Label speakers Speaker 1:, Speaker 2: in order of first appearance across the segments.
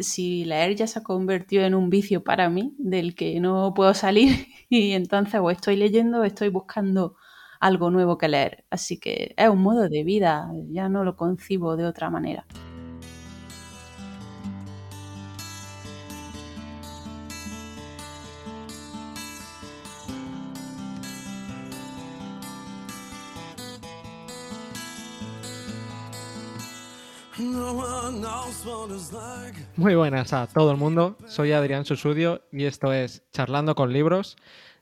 Speaker 1: Si leer ya se ha convertido en un vicio para mí, del que no puedo salir, y entonces o estoy leyendo o estoy buscando algo nuevo que leer. Así que es un modo de vida, ya no lo concibo de otra manera.
Speaker 2: Muy buenas a todo el mundo, soy Adrián Susudio y esto es Charlando con Libros.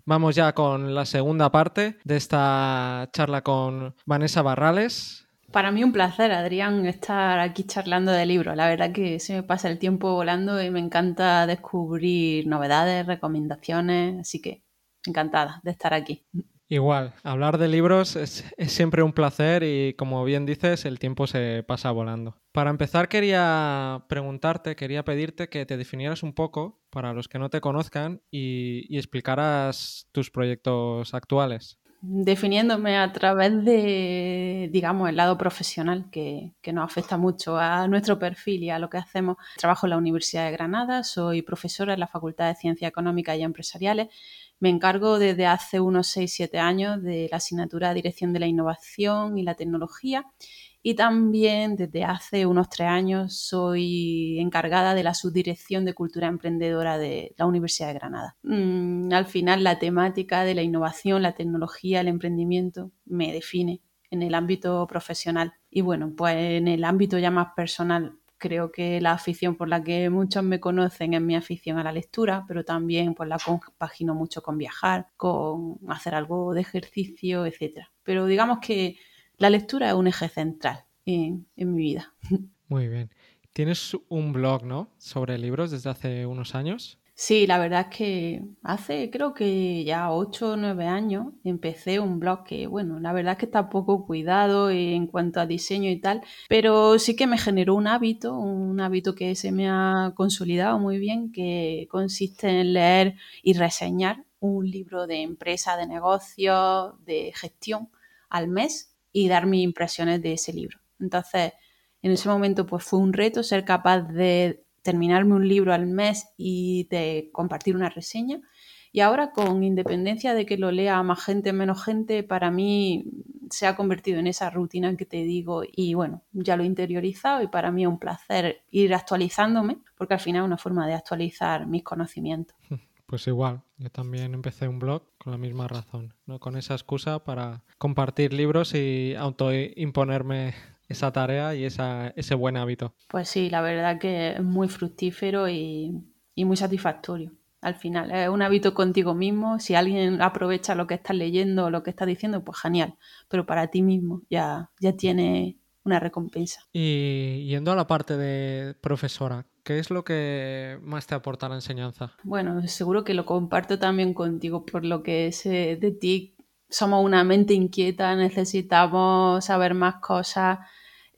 Speaker 2: Vamos ya con la segunda parte de esta charla con Vanessa Barrales.
Speaker 1: Para mí un placer, Adrián, estar aquí charlando de libros. La verdad que se me pasa el tiempo volando y me encanta descubrir novedades, recomendaciones, así que encantada de estar aquí.
Speaker 2: Igual, hablar de libros es, siempre un placer y como bien dices, el tiempo se pasa volando. Para empezar quería preguntarte, quería pedirte que te definieras un poco, para los que no te conozcan, y, explicaras tus proyectos actuales.
Speaker 1: Definiéndome a través de, digamos, el lado profesional que, que nos afecta mucho a nuestro perfil y a lo que hacemos. Trabajo en la Universidad de Granada, soy profesora en la Facultad de Ciencias Económicas y Empresariales me encargo desde hace unos 6-7 años de la asignatura de Dirección de la Innovación y la Tecnología y también desde hace unos 3 años soy encargada de la subdirección de Cultura Emprendedora de la Universidad de Granada. Mm, al final la temática de la innovación, la tecnología, el emprendimiento me define en el ámbito profesional. Y bueno, pues en el ámbito ya más personal creo que la afición por la que muchos me conocen es mi afición a la lectura, pero también pues la compagino mucho con viajar, con hacer algo de ejercicio, etc. Pero digamos que la lectura es un eje central en, en mi vida.
Speaker 2: Muy bien. Tienes un blog, ¿no? Sobre libros desde hace unos años.
Speaker 1: Sí, la verdad es que hace creo que ya 8 o 9 años empecé un blog que, bueno, la verdad es que está poco cuidado en cuanto a diseño y tal, pero sí que me generó un hábito, un hábito que se me ha consolidado muy bien, que consiste en leer y reseñar un libro de empresa, de negocio, de gestión al mes y dar mis impresiones de ese libro. Entonces, en ese momento pues fue un reto ser capaz de terminarme un libro al mes y de compartir una reseña. Y ahora, con independencia de que lo lea más gente, menos gente, para mí se ha convertido en esa rutina que te digo y bueno, ya lo he interiorizado y para mí es un placer ir actualizándome porque al final es una forma de actualizar mis conocimientos.
Speaker 2: Pues igual, yo también empecé un blog con la misma razón, ¿no? con esa excusa para compartir libros y autoimponerme esa tarea y ese buen hábito.
Speaker 1: Pues sí, la verdad que es muy fructífero y, muy satisfactorio. Al final, es un hábito contigo mismo. Si alguien aprovecha lo que estás leyendo o lo que estás diciendo, pues genial. Pero para ti mismo ya, ya tiene una recompensa.
Speaker 2: Y yendo a la parte de profesora, ¿qué es lo que más te aporta la enseñanza?
Speaker 1: Bueno, seguro que lo comparto también contigo por lo que sé de ti. Somos una mente inquieta, necesitamos saber más cosas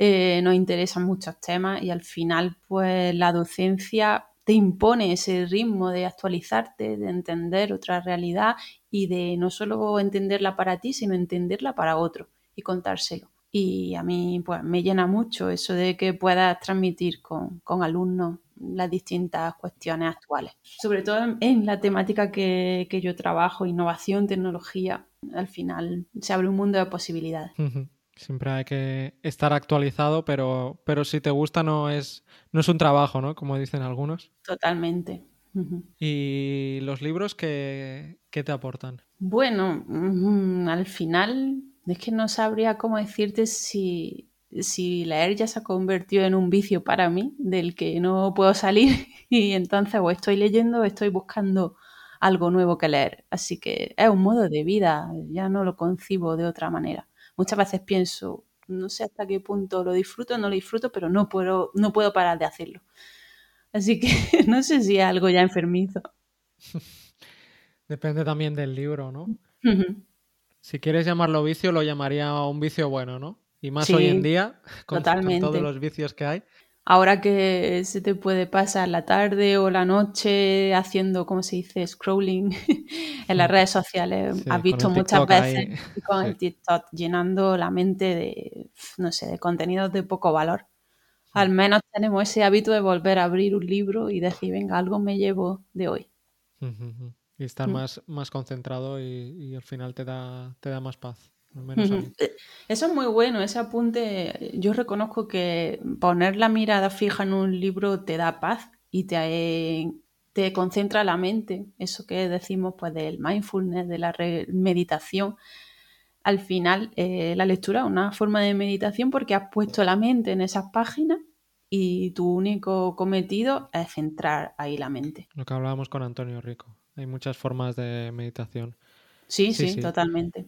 Speaker 1: eh, nos interesan muchos temas y al final pues la docencia te impone ese ritmo de actualizarte, de entender otra realidad y de no solo entenderla para ti, sino entenderla para otro y contárselo. Y a mí pues me llena mucho eso de que puedas transmitir con, alumnos las distintas cuestiones actuales. Sobre todo en, la temática que, yo trabajo, innovación, tecnología, al final se abre un mundo de posibilidades.
Speaker 2: Siempre hay que estar actualizado, pero, pero si te gusta no es, no es un trabajo, ¿no? Como dicen algunos.
Speaker 1: Totalmente.
Speaker 2: ¿Y los libros qué, te aportan?
Speaker 1: Bueno, al final es que no sabría cómo decirte si, si leer ya se ha convertido en un vicio para mí, del que no puedo salir y entonces o estoy leyendo o estoy buscando algo nuevo que leer. Así que es un modo de vida, ya no lo concibo de otra manera muchas veces pienso, no sé hasta qué punto lo disfruto o no lo disfruto, pero no puedo, no puedo parar de hacerlo. Así que no sé si es algo ya enfermizo.
Speaker 2: Depende también del libro, ¿no? Si quieres llamarlo vicio, lo llamaría un vicio bueno, ¿no? Y más hoy en día, con todos los vicios que hay.
Speaker 1: Ahora que se te puede pasar la tarde o la noche haciendo, ¿cómo se dice?, scrolling en las mm. redes sociales. Has visto muchas veces con el TikTok llenando la mente de, no sé, de contenidos de poco valor. al menos tenemos ese hábito de volver a abrir un libro y decir, venga, algo me llevo de hoy.
Speaker 2: Y estar mm. más, más concentrado y, al final te da, te da más paz.
Speaker 1: Eh, eso es muy bueno, ese apunte. Yo reconozco que poner la mirada fija en un libro te da paz y te, te concentra la mente. Eso que decimos pues del mindfulness, de la meditación. Al final, eh, la lectura es una forma de meditación porque has puesto la mente en esas páginas y tu único cometido es centrar ahí la mente.
Speaker 2: Lo que hablábamos con Antonio Rico. Hay muchas formas de meditación.
Speaker 1: Sí, sí, totalmente.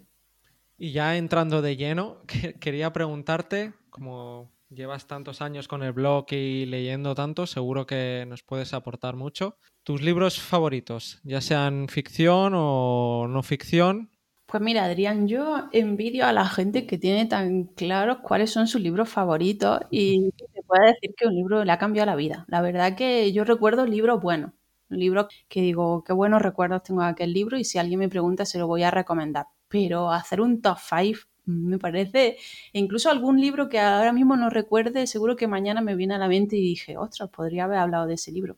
Speaker 2: Y ya entrando de lleno, quería preguntarte, como llevas tantos años con el blog y leyendo tanto, seguro que nos puedes aportar mucho. ¿Tus libros favoritos, ya sean ficción o no ficción?
Speaker 1: Pues mira, Adrián, yo envidio a la gente que tiene tan claros cuáles son sus libros favoritos y te puede decir que un libro le ha cambiado la vida. La verdad que yo recuerdo libros buenos, un libro que digo, qué buenos recuerdos tengo de aquel libro y si alguien me pregunta se lo voy a recomendar. Pero hacer un top 5 me parece, incluso algún libro que ahora mismo no recuerde, seguro que mañana me viene a la mente y dije, ostras, podría haber hablado de ese libro.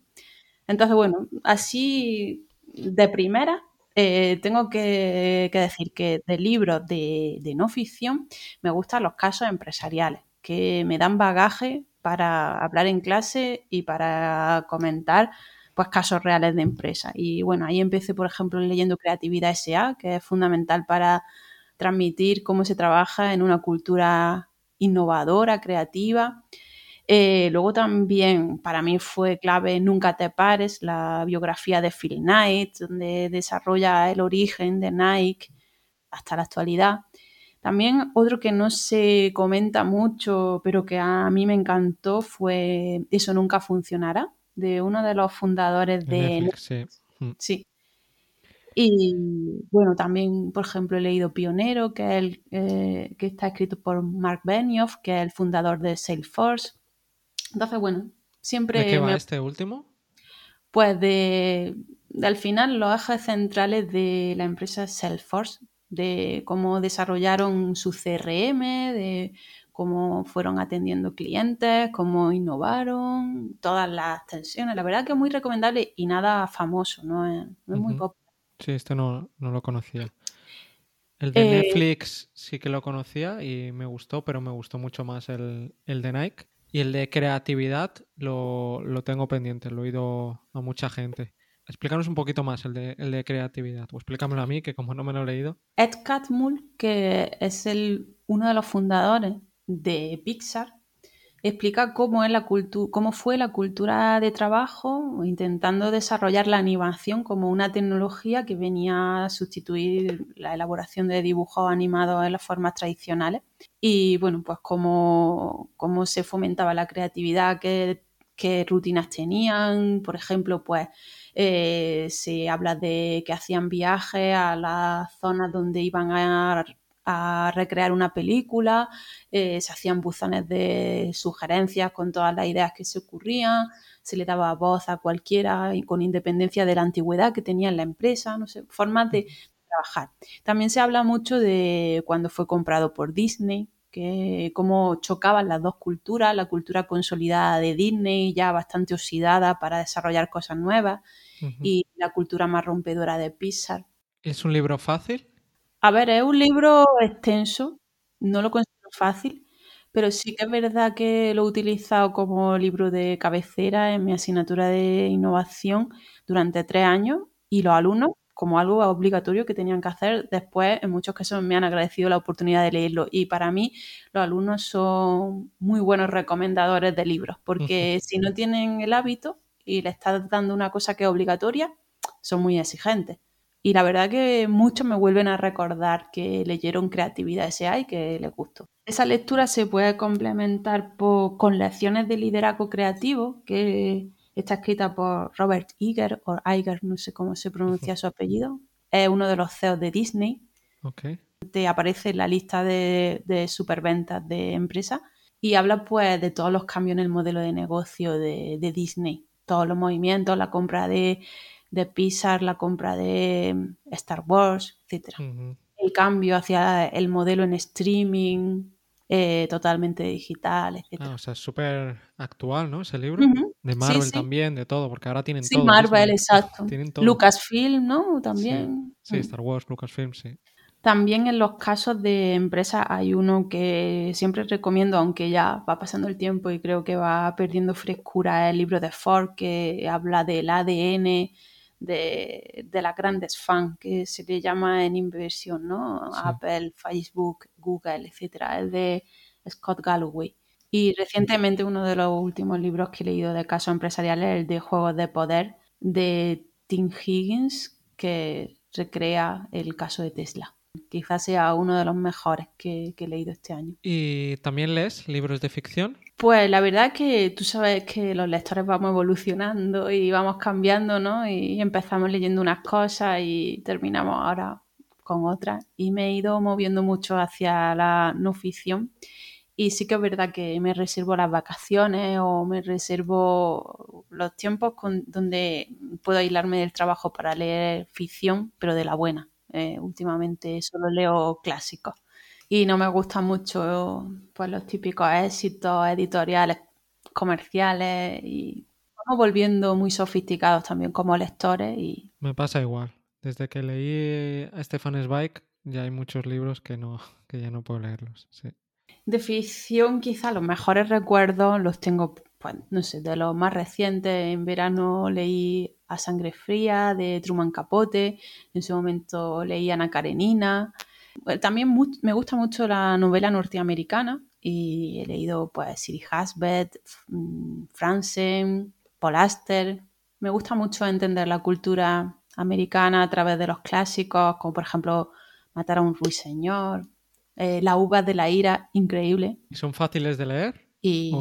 Speaker 1: Entonces, bueno, así de primera, eh, tengo que, decir que de libros de no ficción me gustan los casos empresariales, que me dan bagaje para hablar en clase y para comentar pues casos reales de empresa. Y bueno, ahí empecé, por ejemplo, leyendo Creatividad SA, que es fundamental para transmitir cómo se trabaja en una cultura innovadora, creativa. Eh, luego también para mí fue clave Nunca te pares, la biografía de Phil Knight, donde desarrolla el origen de Nike hasta la actualidad. También otro que no se comenta mucho, pero que a mí me encantó fue Eso nunca funcionará, de uno de los fundadores de
Speaker 2: Netflix. Mm.
Speaker 1: Sí. Y bueno, también, por ejemplo, he leído Pionero, que, es el, eh, que está escrito por Mark Benioff, que es el fundador de Salesforce. Entonces, bueno, siempre...
Speaker 2: ¿De qué va este último?
Speaker 1: Pues de, de, al final los ejes centrales de la empresa Salesforce, de cómo desarrollaron su CRM, de cómo fueron atendiendo clientes, cómo innovaron, todas las tensiones. La verdad que es muy recomendable y nada famoso, no es, muy popular.
Speaker 2: Sí, este no, lo conocía. El de eh, Netflix sí que lo conocía y me gustó, pero me gustó mucho más el, de Nike. Y el de creatividad lo, tengo pendiente, lo he oído a mucha gente. Explícanos un poquito más el de, el de creatividad, o explícamelo a mí, que como no me lo he leído.
Speaker 1: Ed Catmull, que es el, uno de los fundadores de Pixar explica cómo, es la cómo fue la cultura de trabajo intentando desarrollar la animación como una tecnología que venía a sustituir la elaboración de dibujos animados en las formas tradicionales. Y bueno, pues cómo, cómo se fomentaba la creatividad, qué, qué rutinas tenían, por ejemplo, pues eh, se habla de que hacían viajes a las zonas donde iban a a recrear una película, eh, se hacían buzones de sugerencias con todas las ideas que se ocurrían, se le daba voz a cualquiera y con independencia de la antigüedad que tenía en la empresa, no sé, formas de trabajar. También se habla mucho de cuando fue comprado por Disney, que cómo chocaban las dos culturas, la cultura consolidada de Disney, ya bastante oxidada para desarrollar cosas nuevas, y la cultura más rompedora de Pixar.
Speaker 2: ¿Es un libro fácil?
Speaker 1: A ver, es un libro extenso, no lo considero fácil, pero sí que es verdad que lo he utilizado como libro de cabecera en mi asignatura de innovación durante tres años y los alumnos, como algo obligatorio que tenían que hacer, después en muchos casos me han agradecido la oportunidad de leerlo y para mí los alumnos son muy buenos recomendadores de libros, porque si no tienen el hábito y le estás dando una cosa que es obligatoria, son muy exigentes. Y la verdad que muchos me vuelven a recordar que leyeron Creatividad S.A. y que les gustó. Esa lectura se puede complementar con lecciones de liderazgo creativo, que está escrita por Robert Iger, o Iger, no sé cómo se pronuncia su apellido. Es uno de los CEOs de Disney. Te aparece en la lista de, de superventas de empresas y habla pues de todos los cambios en el modelo de negocio de Disney. Todos los movimientos, la compra de de Pixar, la compra de mm, Star Wars, etc. El cambio hacia el modelo en streaming, eh, totalmente digital, etc.
Speaker 2: Ah, o sea, es súper actual, ¿no? Ese libro. De Marvel también, de todo, porque ahora tienen todo.
Speaker 1: Sí, Marvel, exacto. Lucasfilm, ¿no? También.
Speaker 2: Sí, Star Wars, Lucasfilm, sí.
Speaker 1: También en los casos de empresas hay uno que siempre recomiendo, aunque ya va pasando el tiempo y creo que va perdiendo frescura, el libro de Ford que habla del ADN de, las grandes fans, que se le llama en inversión, ¿no? Apple, Facebook, Google, etcétera. Es de Scott Galloway. Y recientemente uno de los últimos libros que he leído de casos empresariales es el de Juegos de Poder de Tim Higgins, que recrea el caso de Tesla quizás sea uno de los mejores que, he leído este año.
Speaker 2: ¿Y también lees libros de ficción?
Speaker 1: Pues la verdad es que tú sabes que los lectores vamos evolucionando y vamos cambiando, ¿no? Y empezamos leyendo unas cosas y terminamos ahora con otras. Y me he ido moviendo mucho hacia la no ficción. Y sí que es verdad que me reservo las vacaciones o me reservo los tiempos con, donde puedo aislarme del trabajo para leer ficción, pero de la buena. Eh, últimamente solo leo clásicos y no me gustan mucho pues, los típicos éxitos editoriales comerciales y vamos volviendo muy sofisticados también como lectores. y
Speaker 2: Me pasa igual. Desde que leí a Stefan Zweig ya hay muchos libros que, no, que ya no puedo leerlos.
Speaker 1: De ficción quizá los mejores recuerdos los tengo, pues, no sé, de los más recientes. En verano leí a Sangre Fría de Truman Capote, en su momento leí Ana Karenina. También me gusta mucho la novela norteamericana y he leído pues Siri Hasbet, mm, Franzen, Paul Aster. Me gusta mucho entender la cultura americana a través de los clásicos, como por ejemplo Matar a un ruiseñor, eh, La uva de la ira, increíble.
Speaker 2: ¿Y son fáciles de leer?
Speaker 1: Y...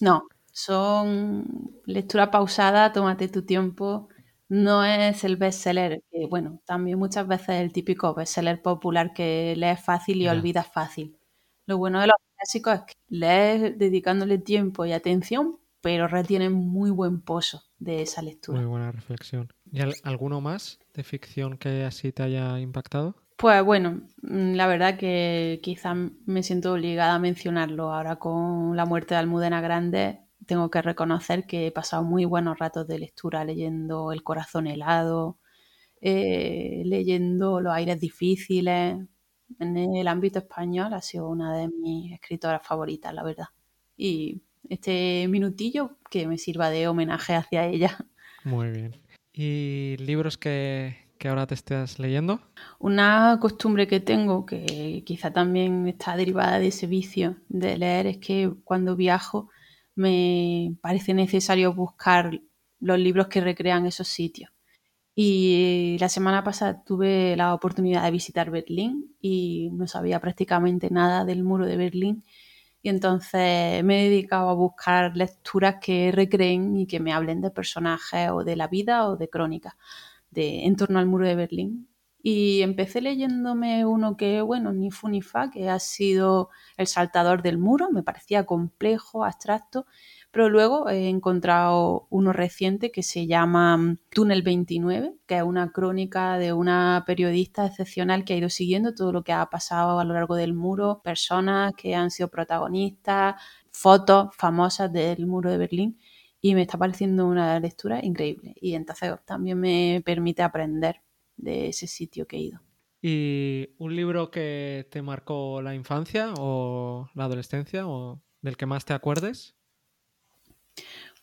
Speaker 1: No, son lectura pausada, tómate tu tiempo. No es el bestseller, que bueno, también muchas veces es el típico bestseller popular que lees fácil y olvidas fácil. Lo bueno de los clásicos es que lees dedicándole tiempo y atención, pero retienen muy buen pozo de esa lectura.
Speaker 2: Muy buena reflexión. ¿Y alguno más de ficción que así te haya impactado?
Speaker 1: Pues bueno, mm, la verdad que quizás me siento obligada a mencionarlo ahora con la muerte de Almudena Grande tengo que reconocer que he pasado muy buenos ratos de lectura leyendo El corazón helado, eh, leyendo Los aires difíciles. En el ámbito español ha sido una de mis escritoras favoritas, la verdad. Y este minutillo que me sirva de homenaje hacia ella.
Speaker 2: Muy bien. ¿Y libros que, que ahora te estás leyendo?
Speaker 1: Una costumbre que tengo, que quizá también está derivada de ese vicio de leer, es que cuando viajo me parece necesario buscar los libros que recrean esos sitios. Y la semana pasada tuve la oportunidad de visitar Berlín y no sabía prácticamente nada del muro de Berlín. Y entonces me he dedicado a buscar lecturas que recreen y que me hablen de personajes o de la vida o de crónicas de, en torno al muro de Berlín. Y empecé leyéndome uno que, bueno, ni fu ni fa, que ha sido El saltador del muro, me parecía complejo, abstracto, pero luego he encontrado uno reciente que se llama mm, Túnel 29, que es una crónica de una periodista excepcional que ha ido siguiendo todo lo que ha pasado a lo largo del muro, personas que han sido protagonistas, fotos famosas del muro de Berlín y me está pareciendo una lectura increíble. Y entonces también me permite aprender de ese sitio que he ido.
Speaker 2: ¿Y un libro que te marcó la infancia o la adolescencia o del que más te acuerdes?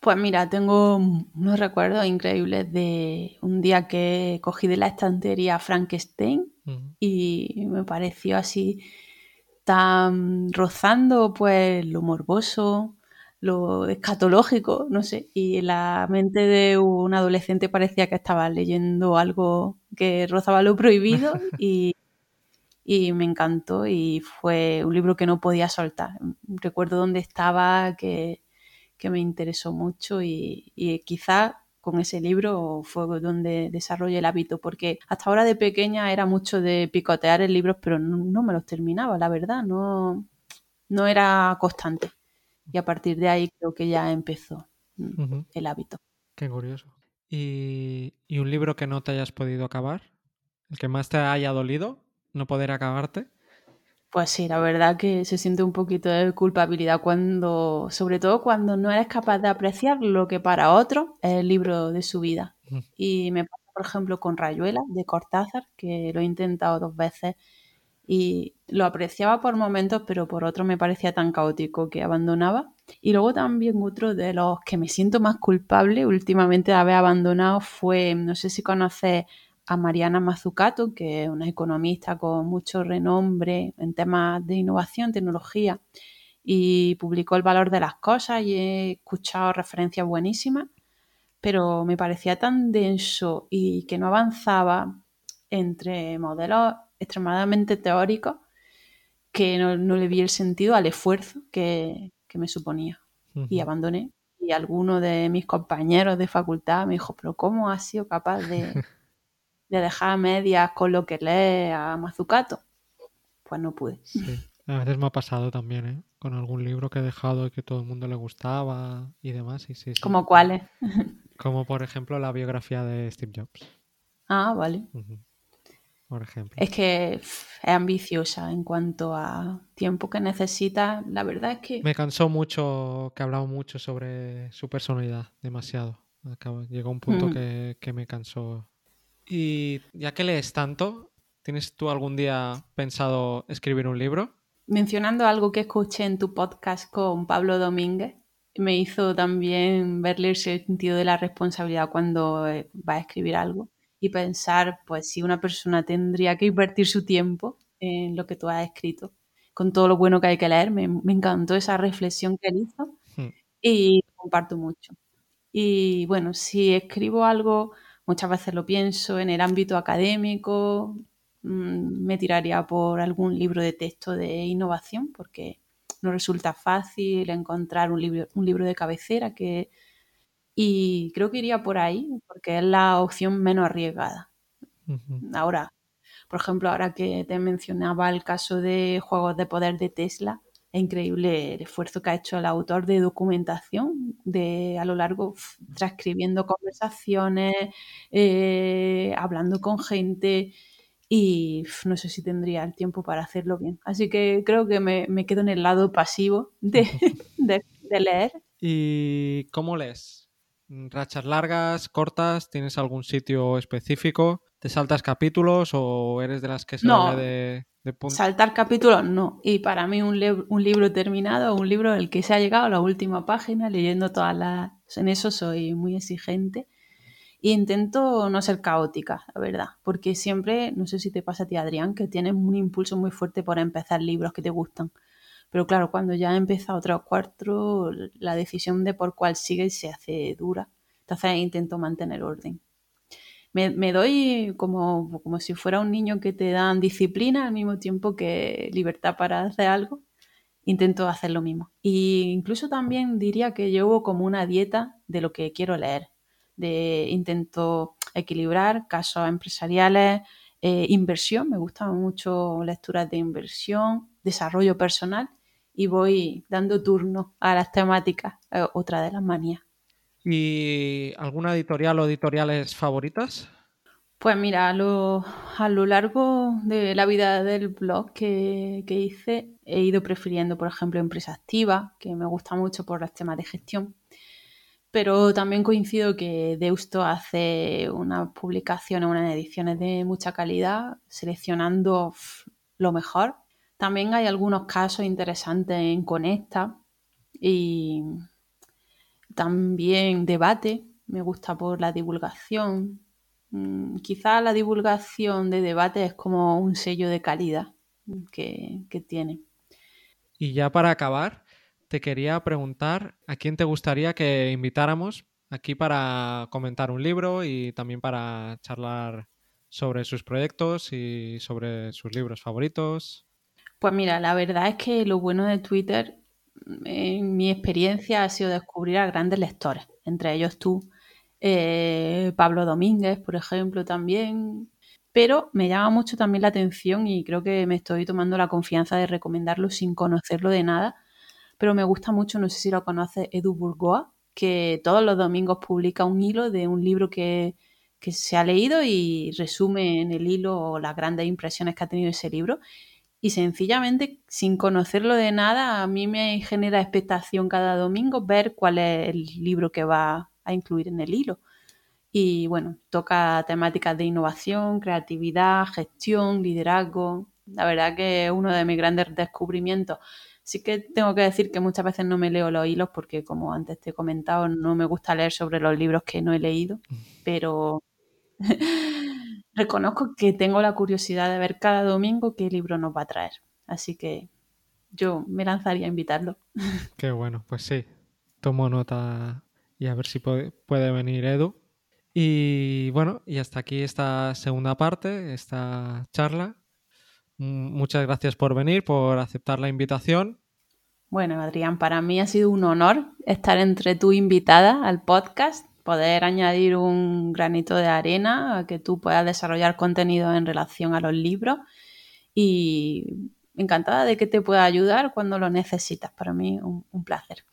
Speaker 1: Pues mira, tengo unos recuerdos increíbles de un día que cogí de la estantería Frankenstein y me pareció así tan rozando pues lo morboso, lo escatológico, no sé, y la mente de un adolescente parecía que estaba leyendo algo que rozaba lo prohibido y, me encantó y fue un libro que no podía soltar. Recuerdo dónde estaba, que, me interesó mucho y, y quizás con ese libro fue donde desarrollé el hábito, porque hasta ahora de pequeña era mucho de picotear en libros, pero no, no me los terminaba, la verdad, no, no era constante. Y a partir de ahí creo que ya empezó mm, el hábito.
Speaker 2: Qué curioso. ¿Y, un libro que no te hayas podido acabar? ¿El que más te haya dolido no poder acabarte?
Speaker 1: Pues sí, la verdad que se siente un poquito de culpabilidad cuando, sobre todo cuando no eres capaz de apreciar lo que para otro es el libro de su vida. Y me pasa, por ejemplo, con Rayuela de Cortázar, que lo he intentado dos veces y lo apreciaba por momentos, pero por otros me parecía tan caótico que abandonaba. Y luego también otro de los que me siento más culpable últimamente de haber abandonado fue, no sé si conoces a Mariana Mazzucato, que es una economista con mucho renombre en temas de innovación, tecnología, y publicó El valor de las cosas y he escuchado referencias buenísimas, pero me parecía tan denso y que no avanzaba entre modelos extremadamente teóricos que no, le vi el sentido al esfuerzo que, me suponía. Y abandoné. Y alguno de mis compañeros de facultad me dijo, pero ¿cómo has sido capaz de, de dejar a medias con lo que lee a Mazucato? Pues no pude.
Speaker 2: A veces me ha pasado también, ¿eh? Con algún libro que he dejado y que todo el mundo le gustaba y demás. Sí, sí,
Speaker 1: ¿Como cuáles?
Speaker 2: Como por ejemplo la biografía de Steve Jobs.
Speaker 1: Ah, vale
Speaker 2: por ejemplo.
Speaker 1: Es que es ambiciosa en cuanto a tiempo que necesita. La verdad es que...
Speaker 2: Me cansó mucho que hablaba mucho sobre su personalidad, demasiado. Llegó un punto mm. que, que me cansó. Y ya que lees tanto, ¿tienes tú algún día pensado escribir un libro?
Speaker 1: Mencionando algo que escuché en tu podcast con Pablo Domínguez, me hizo también verle el sentido de la responsabilidad cuando eh, va a escribir algo y pensar, pues, si una persona tendría que invertir su tiempo en lo que tú has escrito, con todo lo bueno que hay que leer. Me, encantó esa reflexión que él hizo hmm. y comparto mucho. Y bueno, si escribo algo, muchas veces lo pienso en el ámbito académico, mm, me tiraría por algún libro de texto de innovación, porque no resulta fácil encontrar un libro, un libro de cabecera que y creo que iría por ahí, porque es la opción menos arriesgada. Ahora, por ejemplo, ahora que te mencionaba el caso de Juegos de Poder de Tesla, es increíble el esfuerzo que ha hecho el autor de documentación de a lo largo transcribiendo conversaciones, eh, hablando con gente y no sé si tendría el tiempo para hacerlo bien. Así que creo que me, quedo en el lado pasivo de, de leer.
Speaker 2: ¿Y cómo lees? Rachas largas, cortas? ¿Tienes algún sitio específico? ¿Te saltas capítulos o eres de las que se
Speaker 1: no,
Speaker 2: de,
Speaker 1: de Saltar capítulos no. Y para mí un, un libro terminado, un libro el que se ha llegado a la última página, leyendo todas las... En eso soy muy exigente. E intento no ser caótica, la verdad. Porque siempre, no sé si te pasa a ti, Adrián, que tienes un impulso muy fuerte por empezar libros que te gustan. Pero claro, cuando ya he empezado o cuatro, la decisión de por cuál sigue se hace dura. Entonces intento mantener orden. Me, doy como, como si fuera un niño que te dan disciplina al mismo tiempo que libertad para hacer algo. Intento hacer lo mismo. Y incluso también diría que llevo como una dieta de lo que quiero leer. De intento equilibrar casos empresariales, eh, inversión, me gustan mucho lecturas de inversión, desarrollo personal y voy dando turno a las temáticas, eh, otra de las manías.
Speaker 2: ¿Y alguna editorial o editoriales favoritas?
Speaker 1: Pues mira, a lo, a lo largo de la vida del blog que, que, hice, he ido prefiriendo, por ejemplo, Empresa Activa, que me gusta mucho por los temas de gestión. Pero también coincido que Deusto hace unas publicaciones, unas ediciones de mucha calidad, seleccionando lo mejor también hay algunos casos interesantes en Conecta y también debate. Me gusta por la divulgación. Mm, quizá la divulgación de debate es como un sello de calidad que, que tiene.
Speaker 2: Y ya para acabar, te quería preguntar a quién te gustaría que invitáramos aquí para comentar un libro y también para charlar sobre sus proyectos y sobre sus libros favoritos.
Speaker 1: Pues mira, la verdad es que lo bueno de Twitter, en mi experiencia, ha sido descubrir a grandes lectores, entre ellos tú, eh, Pablo Domínguez, por ejemplo, también. Pero me llama mucho también la atención y creo que me estoy tomando la confianza de recomendarlo sin conocerlo de nada. Pero me gusta mucho, no sé si lo conoce, Edu Burgoa, que todos los domingos publica un hilo de un libro que se ha leído y resume en el hilo las grandes impresiones que ha tenido ese libro y sencillamente, sin conocerlo de nada, a mí me genera expectación cada domingo ver cuál es el libro que va a incluir en el hilo. Y bueno, toca temáticas de innovación, creatividad, gestión, liderazgo. La verdad que es uno de mis grandes descubrimientos. Sí que tengo que decir que muchas veces no me leo los hilos porque, como antes te he comentado, no me gusta leer sobre los libros que no he leído, pero reconozco que tengo la curiosidad de ver cada domingo qué libro nos va a traer. Así que yo me lanzaría a invitarlo.
Speaker 2: Qué bueno, pues sí. Tomo nota y a ver si puede, puede venir Edu. Y bueno, y hasta aquí esta segunda parte, esta charla. Muchas gracias por venir, por aceptar la invitación.
Speaker 1: Bueno, Adrián, para mí ha sido un honor estar entre tu invitada al podcast poder añadir un granito de arena a que tú puedas desarrollar contenido en relación a los libros y encantada de que te pueda ayudar cuando lo necesitas. Para mí un, un placer.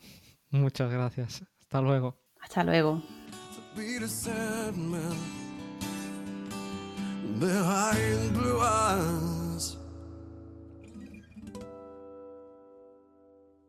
Speaker 2: Muchas gracias. Hasta luego.
Speaker 1: Hasta luego.